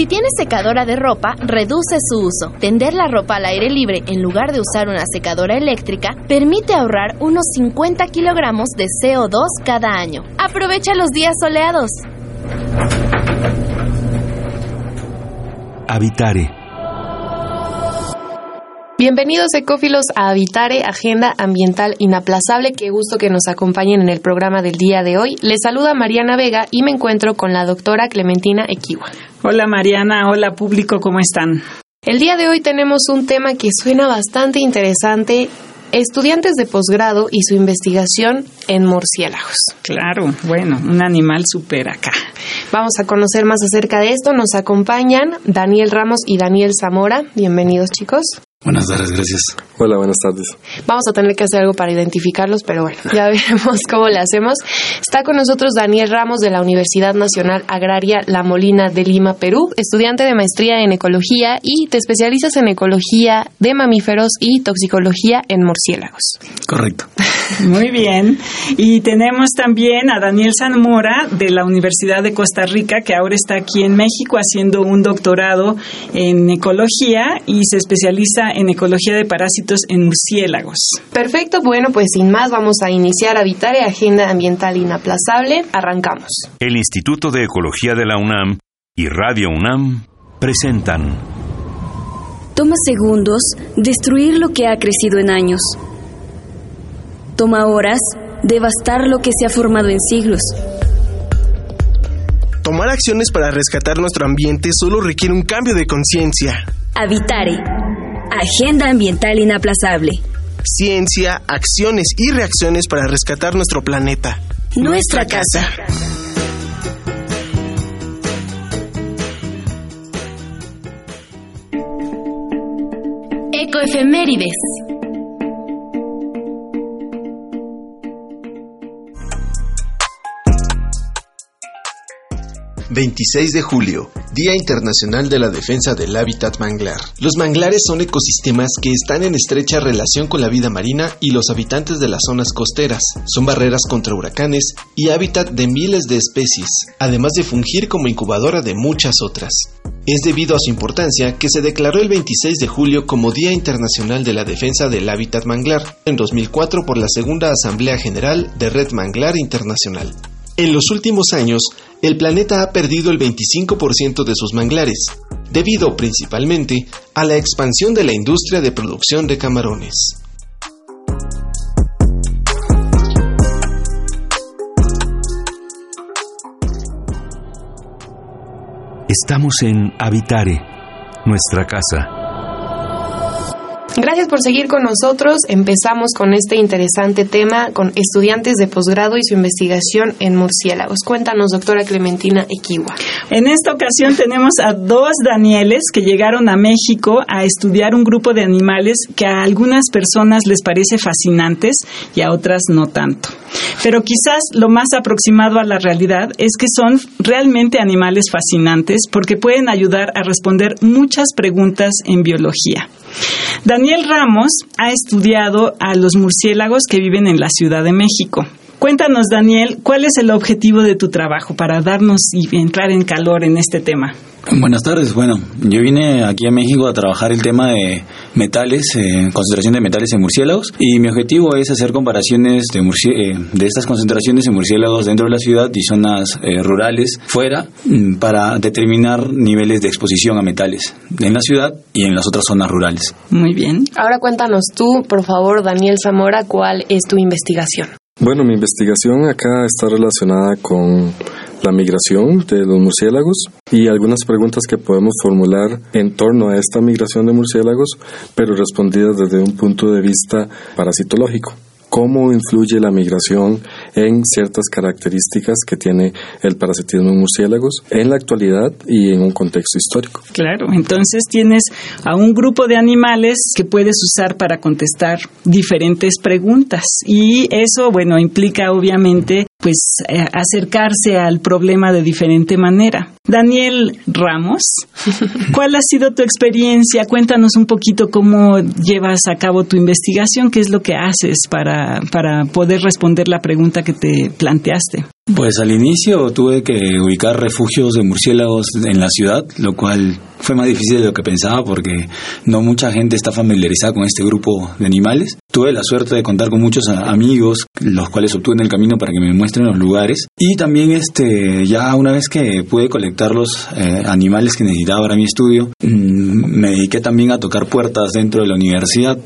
Si tienes secadora de ropa, reduce su uso. Tender la ropa al aire libre en lugar de usar una secadora eléctrica permite ahorrar unos 50 kilogramos de CO2 cada año. Aprovecha los días soleados. Habitare Bienvenidos ecófilos a Habitare, Agenda Ambiental Inaplazable. Qué gusto que nos acompañen en el programa del día de hoy. Les saluda Mariana Vega y me encuentro con la doctora Clementina Equiwa. Hola Mariana, hola público, ¿cómo están? El día de hoy tenemos un tema que suena bastante interesante estudiantes de posgrado y su investigación en murciélagos. Claro, bueno, un animal súper acá. Vamos a conocer más acerca de esto. Nos acompañan Daniel Ramos y Daniel Zamora. Bienvenidos, chicos. Buenas tardes, gracias. Hola, buenas tardes. Vamos a tener que hacer algo para identificarlos, pero bueno, ya veremos cómo le hacemos. Está con nosotros Daniel Ramos de la Universidad Nacional Agraria La Molina de Lima, Perú, estudiante de maestría en ecología y te especializas en ecología de mamíferos y toxicología en murciélagos. Correcto. Muy bien. Y tenemos también a Daniel Zamora de la Universidad de Costa Rica, que ahora está aquí en México haciendo un doctorado en ecología y se especializa en ecología de parásitos en murciélagos. Perfecto, bueno, pues sin más vamos a iniciar Habitare, Agenda Ambiental Inaplazable. Arrancamos. El Instituto de Ecología de la UNAM y Radio UNAM presentan. Toma segundos destruir lo que ha crecido en años. Toma horas devastar lo que se ha formado en siglos. Tomar acciones para rescatar nuestro ambiente solo requiere un cambio de conciencia. Habitare Agenda Ambiental Inaplazable. Ciencia, acciones y reacciones para rescatar nuestro planeta. Nuestra, casa. Ecoefemérides. 26 de julio, Día Internacional de la Defensa del Hábitat Manglar. Los manglares son ecosistemas que están en estrecha relación con la vida marina y los habitantes de las zonas costeras. Son barreras contra huracanes y hábitat de miles de especies, además de fungir como incubadora de muchas otras. Es debido a su importancia que se declaró el 26 de julio como Día Internacional de la Defensa del Hábitat Manglar, en 2004 por la Segunda Asamblea General de Red Manglar Internacional. En los últimos años, el planeta ha perdido el 25% de sus manglares, debido principalmente a la expansión de la industria de producción de camarones. Estamos en Habitare, nuestra casa. Gracias por seguir con nosotros. Empezamos con este interesante tema con estudiantes de posgrado y su investigación en murciélagos. Cuéntanos, doctora Clementina Equiwa. En esta ocasión tenemos a dos Danieles que llegaron a México a estudiar un grupo de animales que a algunas personas les parece fascinantes y a otras no tanto. Pero quizás lo más aproximado a la realidad es que son realmente animales fascinantes porque pueden ayudar a responder muchas preguntas en biología. Daniel Ramos ha estudiado a los murciélagos que viven en la Ciudad de México. Cuéntanos, Daniel, ¿cuál es el objetivo de tu trabajo para darnos y entrar en calor en este tema? Buenas tardes. Bueno, yo vine aquí a México a trabajar el tema de metales, eh, concentración de metales en murciélagos, y mi objetivo es hacer comparaciones de, eh, de estas concentraciones de murciélagos dentro de la ciudad y zonas eh, rurales fuera mm, para determinar niveles de exposición a metales en la ciudad y en las otras zonas rurales. Muy bien. Ahora cuéntanos tú, por favor, Daniel Zamora, cuál es tu investigación. Bueno, mi investigación acá está relacionada con la migración de los murciélagos y algunas preguntas que podemos formular en torno a esta migración de murciélagos, pero respondidas desde un punto de vista parasitológico. ¿Cómo influye la migración en ciertas características que tiene el parasitismo en murciélagos en la actualidad y en un contexto histórico. Claro, entonces tienes a un grupo de animales que puedes usar para contestar diferentes preguntas y eso, bueno, implica obviamente pues eh, acercarse al problema de diferente manera. Daniel Ramos, ¿cuál ha sido tu experiencia? Cuéntanos un poquito cómo llevas a cabo tu investigación, qué es lo que haces para, para poder responder la pregunta que te planteaste. Pues al inicio tuve que ubicar refugios de murciélagos en la ciudad, lo cual fue más difícil de lo que pensaba porque no mucha gente está familiarizada con este grupo de animales. Tuve la suerte de contar con muchos amigos, los cuales obtuve en el camino para que me muestren los lugares. Y también este, ya una vez que pude colectar los eh, animales que necesitaba para mi estudio, mm, me dediqué también a tocar puertas dentro de la universidad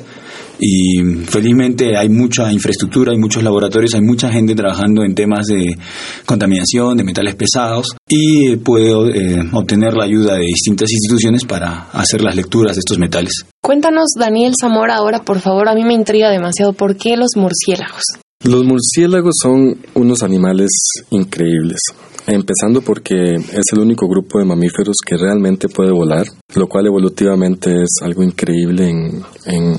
y felizmente hay mucha infraestructura, hay muchos laboratorios, hay mucha gente trabajando en temas de contaminación, de metales pesados y puedo eh, obtener la ayuda de distintas instituciones para hacer las lecturas de estos metales. Cuéntanos, Daniel Zamora, ahora por favor, a mí me intriga demasiado, ¿por qué los murciélagos? Los murciélagos son unos animales increíbles. Empezando porque es el único grupo de mamíferos que realmente puede volar, lo cual evolutivamente es algo increíble en,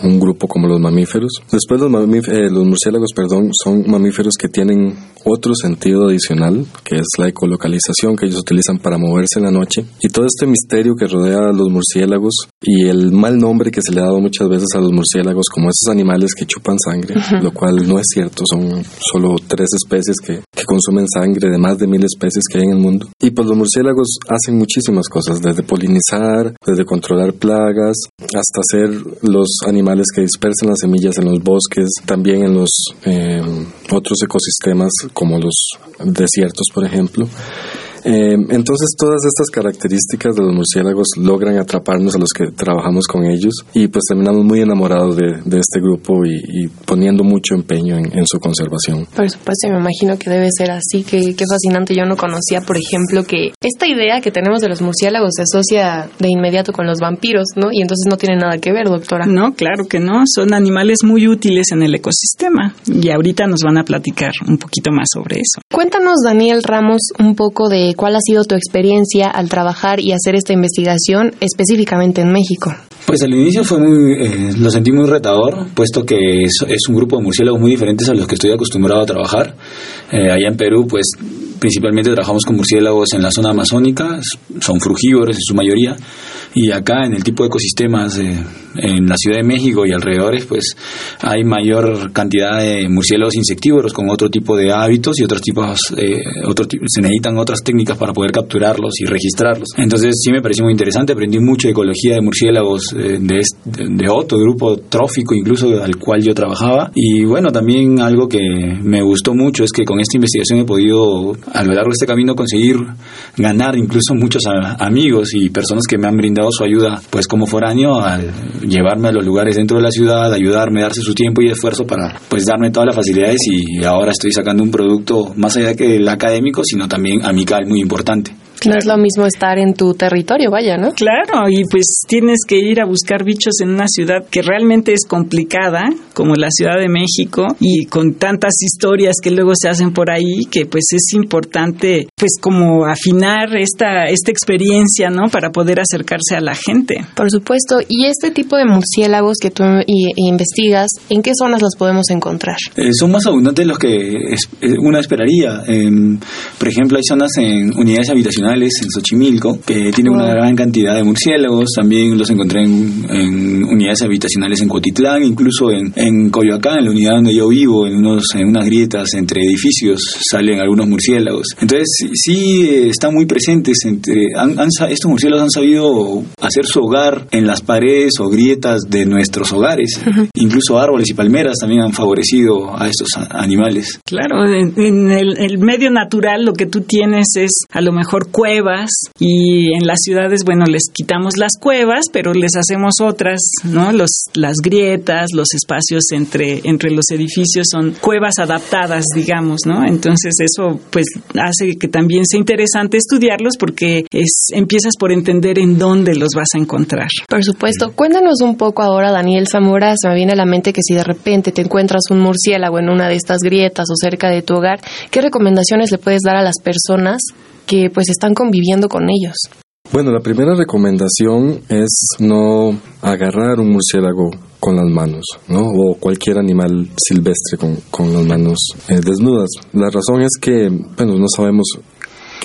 un grupo como los mamíferos. Después los, eh, los murciélagos, perdón, son mamíferos que tienen otro sentido adicional, que es la ecolocalización que ellos utilizan para moverse en la noche. Y todo este misterio que rodea a los murciélagos y el mal nombre que se le ha dado muchas veces a los murciélagos como esos animales que chupan sangre, lo cual no es cierto, son solo tres especies que, que consumen sangre de más de mil especies que hay en el mundo. Y pues los murciélagos hacen muchísimas cosas, desde polinizar, desde controlar plagas, hasta ser los animales que dispersan las semillas en los bosques, también en los eh, otros ecosistemas como los desiertos, por ejemplo. Eh, entonces todas estas características de los murciélagos logran atraparnos a los que trabajamos con ellos y pues terminamos muy enamorados de, este grupo y, poniendo mucho empeño en, su conservación. Por supuesto, me imagino que debe ser así, que, qué fascinante. Yo no conocía, por ejemplo, que esta idea que tenemos de los murciélagos se asocia de inmediato con los vampiros, ¿no? Y entonces no tiene nada que ver, doctora. No, claro que no. Son animales muy útiles en el ecosistema y ahorita nos van a platicar un poquito más sobre eso. Cuéntanos, Daniel Ramos, un poco de cuál ha sido tu experiencia al trabajar y hacer esta investigación específicamente en México. Pues al inicio fue muy, eh, lo sentí muy retador, puesto que es, un grupo de murciélagos muy diferentes a los que estoy acostumbrado a trabajar. Eh, allá en Perú, pues principalmente trabajamos con murciélagos en la zona amazónica, son frugívoros en su mayoría, y acá en el tipo de ecosistemas en la Ciudad de México y alrededores, pues hay mayor cantidad de murciélagos insectívoros con otro tipo de hábitos y otros tipos, eh, se necesitan otras técnicas para poder capturarlos y registrarlos. Entonces sí me pareció muy interesante, aprendí mucho de ecología de murciélagos eh, de, de otro grupo trófico incluso al cual yo trabajaba y bueno, también algo que me gustó mucho es que con esta investigación he podido a lo largo de este camino conseguir ganar incluso muchos amigos y personas que me han brindado su ayuda pues como foráneo al llevarme a los lugares dentro de la ciudad, ayudarme, darse su tiempo y esfuerzo para pues darme todas las facilidades y ahora estoy sacando un producto más allá que el académico, sino también amical muy importante. No es lo mismo estar en tu territorio, vaya, ¿no? Claro, y pues tienes que ir a buscar bichos en una ciudad que realmente es complicada, como la Ciudad de México, y con tantas historias que luego se hacen por ahí, que pues es importante, pues como afinar esta, esta experiencia, ¿no? Para poder acercarse a la gente. Por supuesto, y este tipo de murciélagos que tú investigas, ¿en qué zonas los podemos encontrar? Eh, son más abundantes de los que eh, uno esperaría. por ejemplo, hay zonas en unidades habitacionales en Xochimilco, que tiene una gran cantidad de murciélagos. También los encontré en, unidades habitacionales en Cotitlán, incluso en, en, Coyoacán, en la unidad donde yo vivo, en, unos, en unas grietas entre edificios salen algunos murciélagos. Entonces, sí están muy presentes. Entre, estos murciélagos han sabido hacer su hogar en las paredes o grietas de nuestros hogares. Incluso árboles y palmeras también han favorecido a estos animales. Claro, en, el, el medio natural lo que tú tienes es a lo mejor cuevas y en las ciudades, bueno, les quitamos las cuevas, pero les hacemos otras, ¿no? Los, las grietas, los espacios entre, entre los edificios son cuevas adaptadas, digamos, ¿no? Entonces eso pues hace que también sea interesante estudiarlos porque es, empiezas por entender en dónde los vas a encontrar. Por supuesto. Cuéntanos un poco ahora, Daniel Zamora, se me viene a la mente que si de repente te encuentras un murciélago en una de estas grietas o cerca de tu hogar, ¿qué recomendaciones le puedes dar a las personas que pues están conviviendo con ellos? Bueno, la primera recomendación es no agarrar un murciélago con las manos, ¿no? O cualquier animal silvestre con, con las manos eh, desnudas. La razón es que, bueno, no sabemos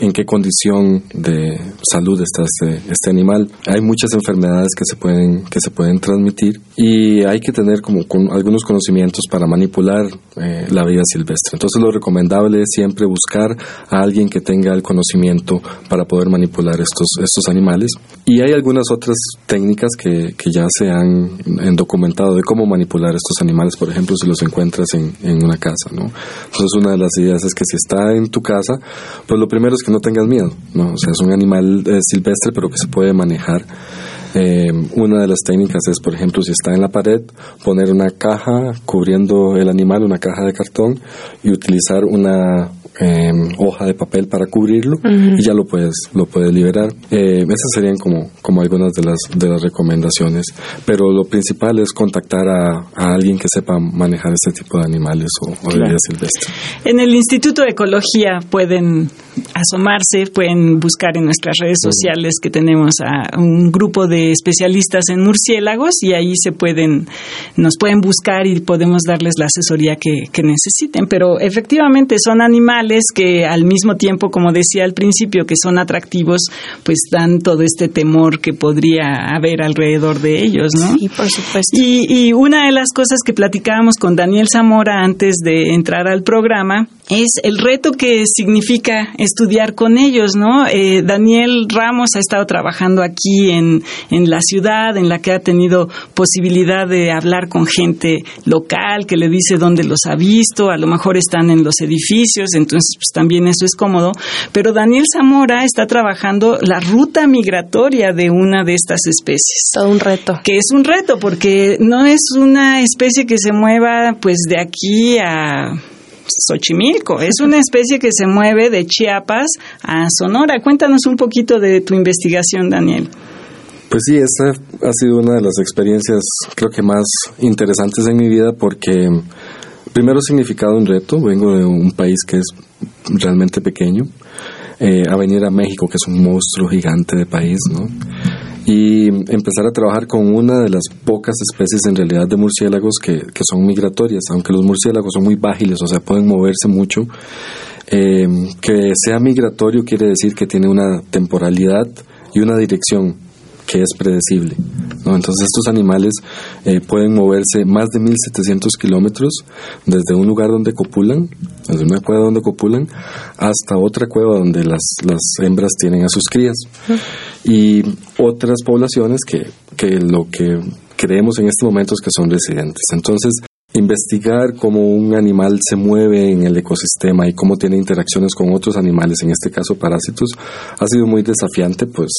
en qué condición de salud está este, este animal. Hay muchas enfermedades que se pueden que se pueden transmitir y hay que tener como con algunos conocimientos para manipular eh, la vida silvestre. Entonces lo recomendable es siempre buscar a alguien que tenga el conocimiento para poder manipular estos estos animales y hay algunas otras técnicas que, que ya se han, documentado de cómo manipular estos animales, por ejemplo, si los encuentras en, en una casa, ¿no? Entonces una de las ideas es que si está en tu casa, pues lo primero que no tengas miedo, ¿no? O sea, es un animal eh, silvestre pero que se puede manejar. Eh, una de las técnicas es, por ejemplo, si está en la pared, poner una caja cubriendo el animal, una caja de cartón, y utilizar una, eh, hoja de papel para cubrirlo y ya lo puedes lo puedes liberar. Eh, esas serían como como algunas de las de las recomendaciones pero lo principal es contactar a, alguien que sepa manejar este tipo de animales o, de vida silvestre en el Instituto de Ecología pueden asomarse pueden buscar en nuestras redes sociales que tenemos a un grupo de especialistas en murciélagos y ahí se pueden nos pueden buscar y podemos darles la asesoría que, que necesiten. Pero efectivamente son animales que al mismo tiempo, como decía al principio, que son atractivos, pues dan todo este temor que podría haber alrededor de ellos, ¿no? Sí, por supuesto. Y, y una de las cosas que platicábamos con Daniel Zamora antes de entrar al programa es el reto que significa estudiar con ellos, ¿no? Eh, Daniel Ramos ha estado trabajando aquí en, en la ciudad, en la que ha tenido posibilidad de hablar con gente local que le dice dónde los ha visto, a lo mejor están en los edificios, entonces pues también eso es cómodo, pero Daniel Zamora está trabajando la ruta migratoria de una de estas especies. Todo un reto. Que es un reto porque no es una especie que se mueva pues de aquí a Xochimilco. Es una especie que se mueve de Chiapas a Sonora. Cuéntanos un poquito de tu investigación, Daniel. Pues sí, esta ha sido una de las experiencias creo que más interesantes en mi vida porque primero significado un reto. Vengo de un país que es realmente pequeño. Eh, a venir a México, que es un monstruo gigante de país, ¿no? Y empezar a trabajar con una de las pocas especies en realidad de murciélagos que, son migratorias, aunque los murciélagos son muy vágiles, o sea, pueden moverse mucho. Eh, que sea migratorio quiere decir que tiene una temporalidad y una dirección que es predecible. Entonces estos animales eh, pueden moverse más de 1.700 kilómetros desde un lugar donde copulan, desde una cueva donde copulan, hasta otra cueva donde las, las hembras tienen a sus crías. Y otras poblaciones que, que lo que creemos en este momento es que son residentes. Entonces, investigar cómo un animal se mueve en el ecosistema y cómo tiene interacciones con otros animales, en este caso parásitos, ha sido muy desafiante, pues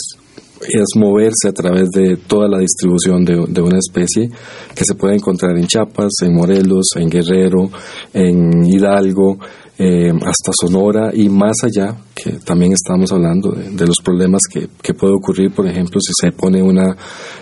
es moverse a través de toda la distribución de, una especie que se puede encontrar en Chiapas, en Morelos, en Guerrero, en Hidalgo, eh, hasta Sonora y más allá, que también estamos hablando de, los problemas que, que, puede ocurrir, por ejemplo, si se pone una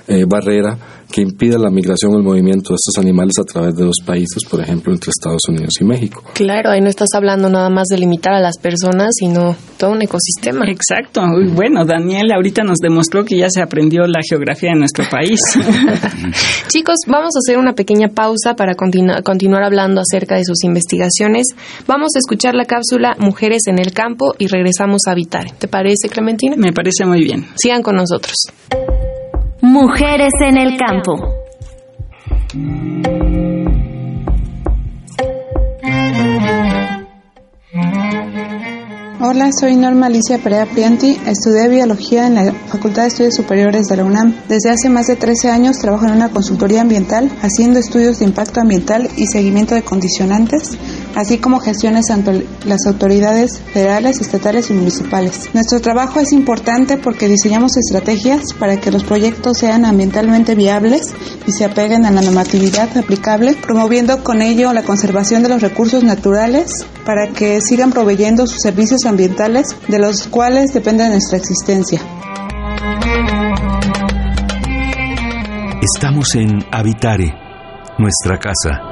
eh, barrera que impida la migración o el movimiento de estos animales a través de dos países, por ejemplo, entre Estados Unidos y México. Claro, ahí no estás hablando nada más de limitar a las personas, sino todo un ecosistema. Exacto. Bueno, Daniel ahorita nos demostró que ya se aprendió la geografía de nuestro país. Chicos, vamos a hacer una pequeña pausa para continuar hablando acerca de sus investigaciones. Vamos a escuchar la cápsula Mujeres en el campo y regresamos a Habitar. ¿Te parece, Clementina? Me parece muy bien. Sigan con nosotros. Mujeres en el campo. Hola, soy Norma Alicia Perea Prianti. Estudié biología en la Facultad de Estudios Superiores de la UNAM. Desde hace más de 13 años trabajo en una consultoría ambiental, haciendo estudios de impacto ambiental y seguimiento de condicionantes así como gestiones ante las autoridades federales, estatales y municipales. Nuestro trabajo es importante porque diseñamos estrategias para que los proyectos sean ambientalmente viables y se apeguen a la normatividad aplicable, promoviendo con ello la conservación de los recursos naturales para que sigan proveyendo sus servicios ambientales de los cuales depende nuestra existencia. Estamos en Habitare, nuestra casa.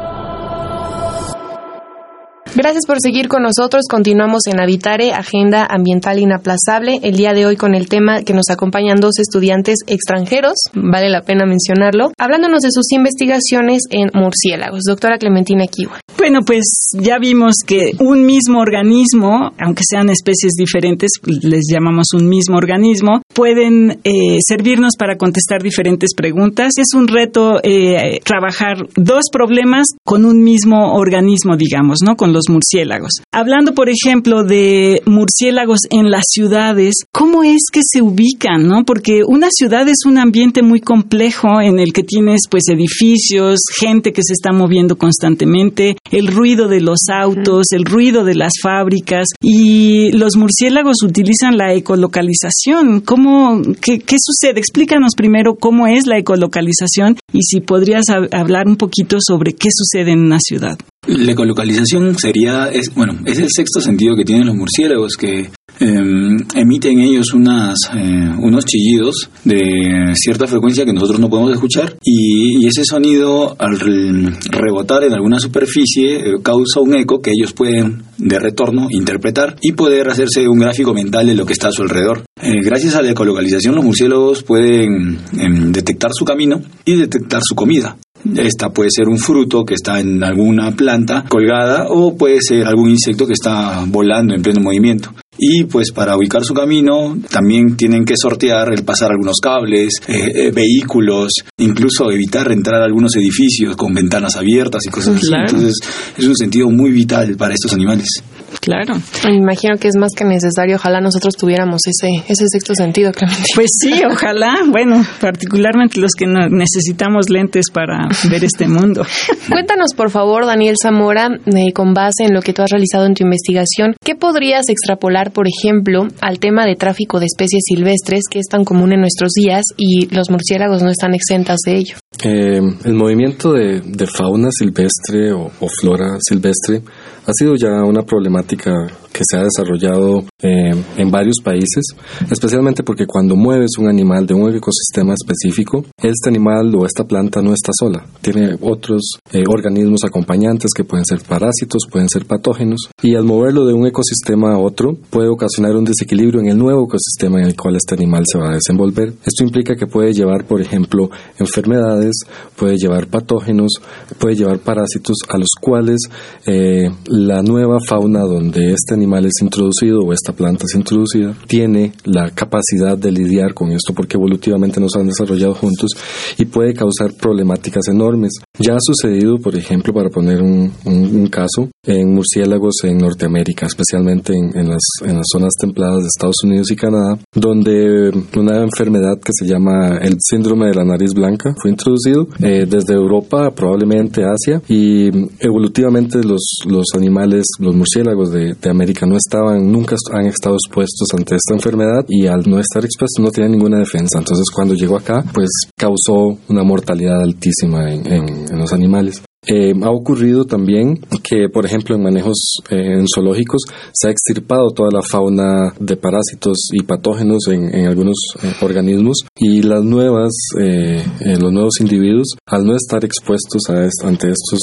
Gracias por seguir con nosotros. Continuamos en Habitare, Agenda Ambiental Inaplazable. El día de hoy con el tema que nos acompañan dos estudiantes extranjeros, vale la pena mencionarlo, hablándonos de sus investigaciones en murciélagos. Doctora Clementina Kiwa. Bueno, pues ya vimos que un mismo organismo, aunque sean especies diferentes, les llamamos un mismo organismo, pueden eh, servirnos para contestar diferentes preguntas. Es un reto eh, trabajar dos problemas con un mismo organismo, digamos, ¿no? Con los murciélagos. Hablando, por ejemplo, de murciélagos en las ciudades, ¿cómo es que se ubican, no? Porque una ciudad es un ambiente muy complejo en el que tienes, pues, edificios, gente que se está moviendo constantemente, el ruido de los autos, el ruido de las fábricas y los murciélagos utilizan la ecolocalización. ¿Cómo, qué, qué sucede? Explícanos primero cómo es la ecolocalización y si podrías hablar un poquito sobre qué sucede en una ciudad. La ecolocalización sería, es, bueno, es el sexto sentido que tienen los murciélagos, que em, emiten ellos unas, eh, unos chillidos de cierta frecuencia que nosotros no podemos escuchar y, ese sonido al rebotar en alguna superficie eh, causa un eco que ellos pueden de retorno interpretar y poder hacerse un gráfico mental de lo que está a su alrededor. Eh, gracias a la ecolocalización los murciélagos pueden em, detectar su camino y detectar su comida. Esta puede ser un fruto que está en alguna planta colgada o puede ser algún insecto que está volando en pleno movimiento. Y pues para ubicar su camino también tienen que sortear el pasar algunos cables, eh, eh, vehículos, incluso evitar entrar a algunos edificios con ventanas abiertas y cosas así. Entonces es un sentido muy vital para estos animales. Claro. Me imagino que es más que necesario. Ojalá nosotros tuviéramos ese, ese sexto sentido, Pues sí, ojalá. Bueno, particularmente los que necesitamos lentes para ver este mundo. Cuéntanos, por favor, Daniel Zamora, eh, con base en lo que tú has realizado en tu investigación, ¿qué podrías extrapolar, por ejemplo, al tema de tráfico de especies silvestres que es tan común en nuestros días y los murciélagos no están exentas de ello? Eh, el movimiento de, fauna silvestre o flora silvestre ha sido ya una problemática que se ha desarrollado eh, en varios países, especialmente porque cuando mueves un animal de un ecosistema específico, este animal o esta planta no está sola, tiene otros eh, organismos acompañantes que pueden ser parásitos, pueden ser patógenos, y al moverlo de un ecosistema a otro puede ocasionar un desequilibrio en el nuevo ecosistema en el cual este animal se va a desenvolver. Esto implica que puede llevar, por ejemplo, enfermedades, puede llevar patógenos, puede llevar parásitos a los cuales eh, la nueva fauna donde este animal es introducido o esta planta es introducida tiene la capacidad de lidiar con esto porque evolutivamente nos han desarrollado juntos y puede causar problemáticas enormes. Ya ha sucedido, por ejemplo, para poner un, caso, en murciélagos en Norteamérica, especialmente en, las, en las zonas templadas de Estados Unidos y Canadá, donde una enfermedad que se llama el síndrome de la nariz blanca fue introducido eh, desde Europa, probablemente Asia, y evolutivamente los, los animales, los murciélagos de, América no estaban, nunca han estado expuestos ante esta enfermedad y al no estar expuestos no tenían ninguna defensa. Entonces cuando llegó acá, pues causó una mortalidad altísima en los animales. Eh, ha ocurrido también que, por ejemplo, en manejos eh, en zoológicos se ha extirpado toda la fauna de parásitos y patógenos en, algunos eh, organismos y las nuevas, los nuevos individuos, al no estar expuestos a ante estos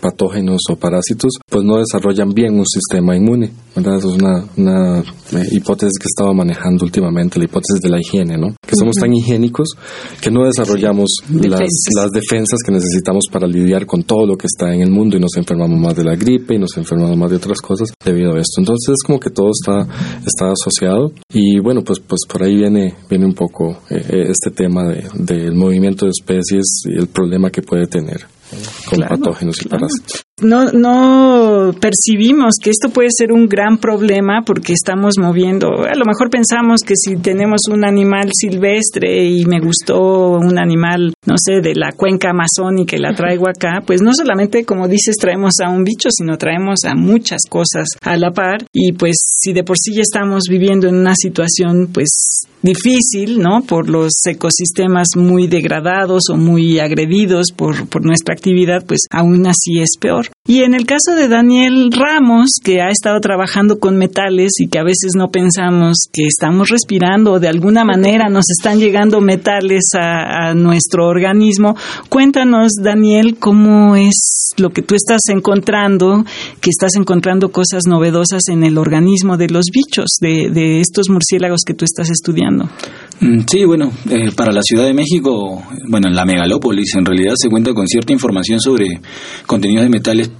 patógenos o parásitos, pues no desarrollan bien un sistema inmune. ¿verdad? Eso es una, una hipótesis que estaba manejando últimamente, la hipótesis de la higiene, ¿no? Que somos tan higiénicos que no desarrollamos las, las defensas que necesitamos para lidiar con todo lo que está en el mundo y nos enfermamos más de la gripe y nos enfermamos más de otras cosas debido a esto. Entonces es como que todo está, está asociado y bueno, pues, pues por ahí viene, viene un poco eh, eh, este tema del movimiento de especies y el problema que puede tener con patógenos y parásitos. no, no percibimos que esto puede ser un gran problema porque estamos moviendo. A lo mejor pensamos que si tenemos un animal silvestre y me gustó un animal, no sé, de la cuenca amazónica y la traigo acá, pues no solamente, como dices, traemos a un bicho, sino traemos a muchas cosas a la par. Y pues si de por sí ya estamos viviendo en una situación, pues difícil, ¿no? Por los ecosistemas muy degradados o muy agredidos por, por nuestra actividad, pues aún así es peor. Y en el caso de Daniel Ramos, que ha estado trabajando con metales y que a veces no pensamos que estamos respirando o de alguna manera nos están llegando metales a, nuestro organismo, cuéntanos, Daniel, cómo es lo que tú estás encontrando, que estás encontrando cosas novedosas en el organismo de los bichos, de estos murciélagos que tú estás estudiando. Mm, sí, bueno, eh, para la Ciudad de México, bueno, en la megalópolis en realidad se cuenta con cierta información sobre contenidos de metales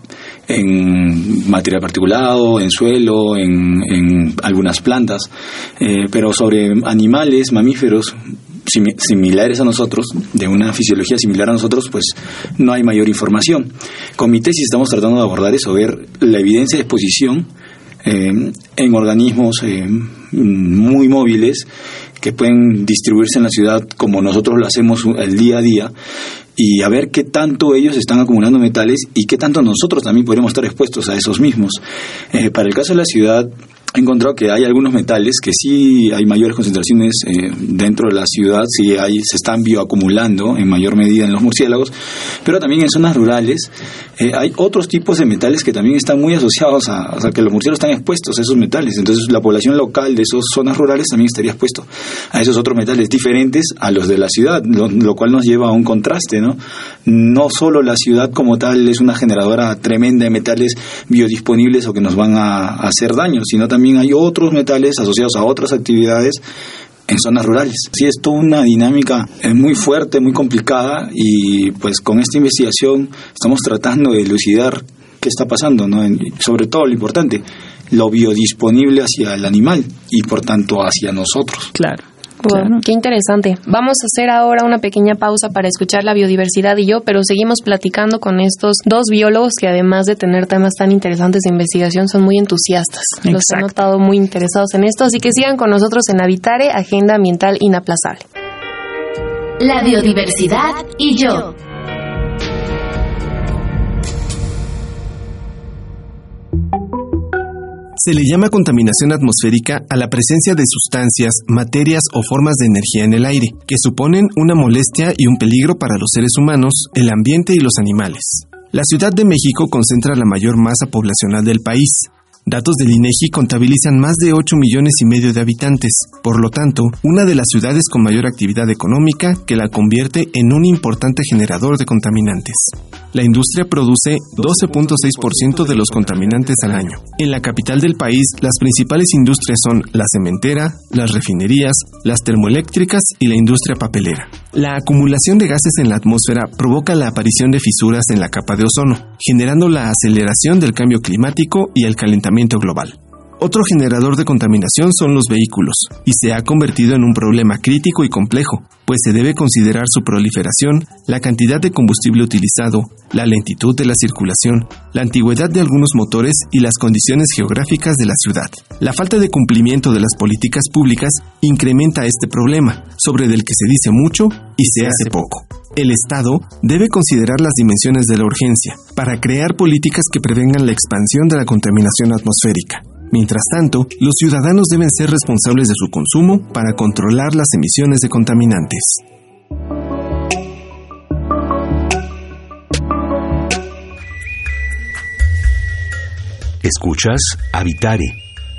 en material particulado, en suelo, en, en algunas plantas, eh, pero sobre animales, mamíferos similares a nosotros, de una fisiología similar a nosotros, pues no hay mayor información. Con mi tesis estamos tratando de abordar eso, ver la evidencia de exposición eh, en organismos eh, muy móviles que pueden distribuirse en la ciudad como nosotros lo hacemos el día a día y a ver qué tanto ellos están acumulando metales y qué tanto nosotros también podemos estar expuestos a esos mismos. Eh, para el caso de la ciudad, he encontrado que hay algunos metales que sí hay mayores concentraciones eh, dentro de la ciudad, sí hay, se están bioacumulando en mayor medida en los murciélagos, pero también en zonas rurales eh, hay otros tipos de metales que también están muy asociados a, que los murciélagos están expuestos a esos metales, entonces la población local de esas zonas rurales también estaría expuesto a esos otros metales diferentes a los de la ciudad, lo, cual nos lleva a un contraste, ¿no? No solo la ciudad como tal es una generadora tremenda de metales biodisponibles o que nos van a hacer daño, sino también hay otros metales asociados a otras actividades en zonas rurales. Sí, es toda una dinámica muy fuerte, muy complicada y pues con esta investigación estamos tratando de elucidar qué está pasando, ¿no? sobre todo lo importante, lo biodisponible hacia el animal y por tanto hacia nosotros. Claro. Qué interesante. Vamos a hacer ahora una pequeña pausa para escuchar la biodiversidad y yo, pero seguimos platicando con estos dos biólogos que además de tener temas tan interesantes de investigación son muy entusiastas. Exacto. Los he notado muy interesados en esto, así que sigan con nosotros en Habitare, Agenda Ambiental Inaplazable. La biodiversidad y yo. Se le llama contaminación atmosférica a la presencia de sustancias, materias o formas de energía en el aire, que suponen una molestia y un peligro para los seres humanos, el ambiente y los animales. La Ciudad de México concentra la mayor masa poblacional del país. Datos del INEGI contabilizan más de 8 millones y medio de habitantes, por lo tanto, una de las ciudades con mayor actividad económica que la convierte en un importante generador de contaminantes. La industria produce 12.6% de los contaminantes al año. En la capital del país, las principales industrias son la cementera, las refinerías, las termoeléctricas y la industria papelera. La acumulación de gases en la atmósfera provoca la aparición de fisuras en la capa de ozono, generando la aceleración del cambio climático y el calentamiento global. Otro generador de contaminación son los vehículos, y se ha convertido en un problema crítico y complejo, pues se debe considerar su proliferación, la cantidad de combustible utilizado, la lentitud de la circulación, la antigüedad de algunos motores y las condiciones geográficas de la ciudad. La falta de cumplimiento de las políticas públicas incrementa este problema, sobre el que se dice mucho y se hace poco. El Estado debe considerar las dimensiones de la urgencia para crear políticas que prevengan la expansión de la contaminación atmosférica. Mientras tanto, los ciudadanos deben ser responsables de su consumo para controlar las emisiones de contaminantes. Escuchas Habitare,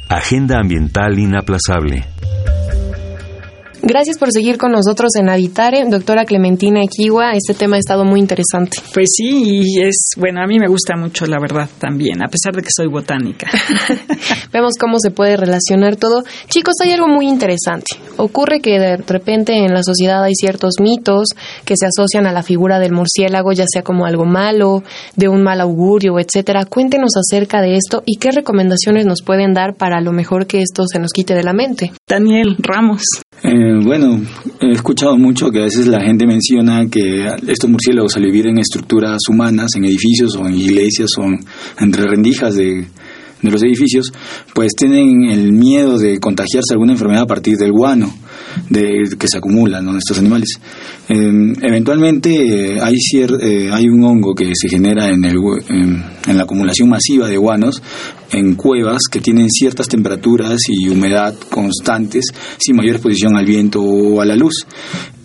Agenda Ambiental Inaplazable. Gracias por seguir con nosotros en Habitare, doctora Clementina Equigua. Este tema ha estado muy interesante. Pues sí, y es, bueno, a mí me gusta mucho, la verdad, también, a pesar de que soy botánica. Vemos cómo se puede relacionar todo. Chicos, hay algo muy interesante. Ocurre que de repente en la sociedad hay ciertos mitos que se asocian a la figura del murciélago, ya sea como algo malo, de un mal augurio, etcétera. Cuéntenos acerca de esto y qué recomendaciones nos pueden dar para lo mejor que esto se nos quite de la mente. Daniel Ramos. Eh, bueno, he escuchado mucho que a veces la gente menciona que estos murciélagos al vivir en estructuras humanas, en edificios o en iglesias o entre rendijas de, de los edificios, pues tienen el miedo de contagiarse alguna enfermedad a partir del guano de, que se acumula en estos animales. Em, eventualmente eh, hay, eh, hay un hongo que se genera en, el, en la acumulación masiva de guanos en cuevas que tienen ciertas temperaturas y humedad constantes sin mayor exposición al viento o a la luz.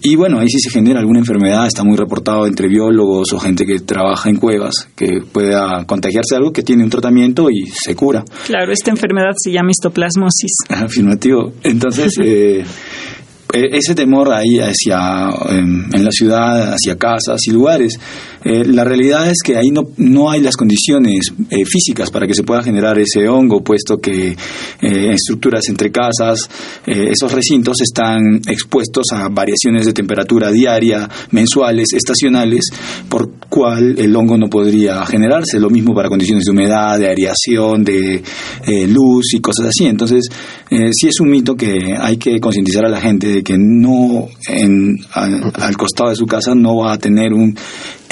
Y bueno, ahí sí se genera alguna enfermedad, está muy reportado entre biólogos o gente que trabaja en cuevas, que pueda contagiarse de algo que tiene un tratamiento y se cura. Claro, esta enfermedad se llama histoplasmosis. Afirmativo. Entonces, eh, e, ese temor ahí hacia, em, en la ciudad, hacia casas y lugares, eh, la realidad es que ahí no, no hay las condiciones eh, físicas para que se pueda generar ese hongo, puesto que eh, estructuras entre casas, esos recintos están expuestos a variaciones de temperatura diaria, mensuales, estacionales, por cual el hongo no podría generarse. Lo mismo para condiciones de humedad, de aireación, de luz y cosas así. Entonces, sí es un mito que hay que concientizar a la gente de que no en, al costado de su casa no va a tener un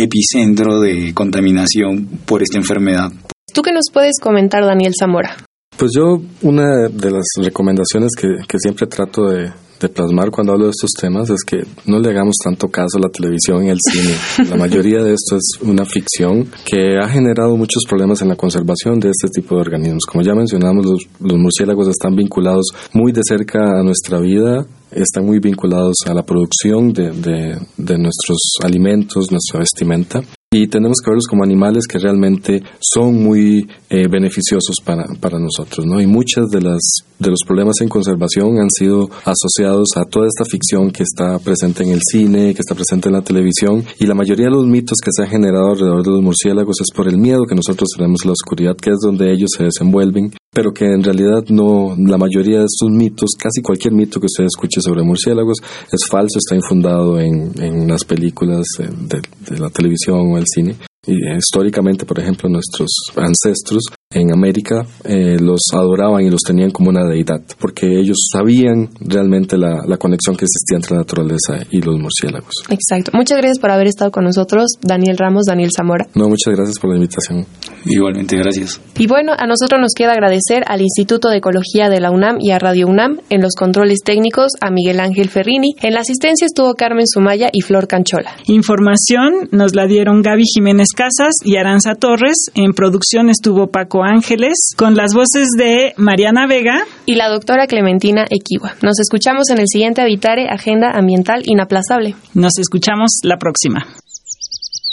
epicentro de contaminación por esta enfermedad. ¿Tú qué nos puedes comentar, Daniel Zamora? Pues yo, una de las recomendaciones que, siempre trato de, plasmar cuando hablo de estos temas es que no le hagamos tanto caso a la televisión y al cine. La mayoría de esto es una ficción que ha generado muchos problemas en la conservación de este tipo de organismos. Como ya mencionamos, los, los murciélagos están vinculados muy de cerca a nuestra vida están muy vinculados a la producción de, de, nuestros alimentos, nuestra vestimenta y tenemos que verlos como animales que realmente son muy eh, beneficiosos para, para, nosotros, ¿no? Y muchas de las de los problemas en conservación han sido asociados a toda esta ficción que está presente en el cine, que está presente en la televisión y la mayoría de los mitos que se han generado alrededor de los murciélagos es por el miedo que nosotros tenemos a la oscuridad, que es donde ellos se desenvuelven, pero que en realidad no, la mayoría de estos mitos, casi cualquier mito que usted escuche sobre murciélagos es falso, está infundado en, en las películas eh, de, de la televisión o el cine. Y eh, históricamente, por ejemplo, nuestros ancestros en América eh, los adoraban y los tenían como una deidad, porque ellos sabían realmente la, la, conexión que existía entre la naturaleza y los murciélagos. Exacto. Muchas gracias por haber estado con nosotros, Daniel Ramos, Daniel Zamora. No, muchas gracias por la invitación. Igualmente, gracias. Y bueno, a nosotros nos queda agradecer al Instituto de Ecología de la UNAM y a Radio UNAM, en los controles técnicos a Miguel Ángel Ferrini, en la asistencia estuvo Carmen Sumaya y Flor Canchola. Información nos la dieron Gaby Jiménez Casas y Aranza Torres, en producción estuvo Paco Ángeles, con las voces de Mariana Vega y la doctora Clementina Equiwa. Nos escuchamos en el siguiente Habitare Agenda Ambiental Inaplazable. Nos escuchamos la próxima.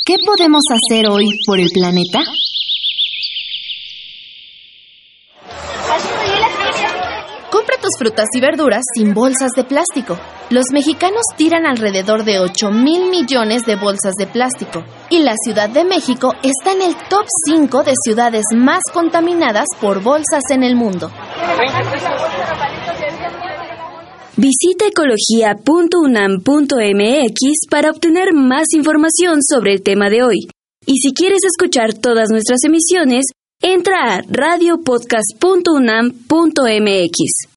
¿Qué podemos hacer hoy por el planeta? Frutas y verduras sin bolsas de plástico. Los mexicanos tiran alrededor de 8 mil millones de bolsas de plástico y la Ciudad de México está en el top 5 de ciudades más contaminadas por bolsas en el mundo. Visita ecología.unam.mx para obtener más información sobre el tema de hoy. Y si quieres escuchar todas nuestras emisiones, entra a radiopodcast.unam.mx.